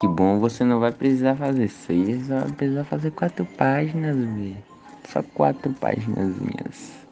Que bom, você não vai precisar fazer seis, só vai precisar fazer quatro páginas, velho. Só quatro páginas.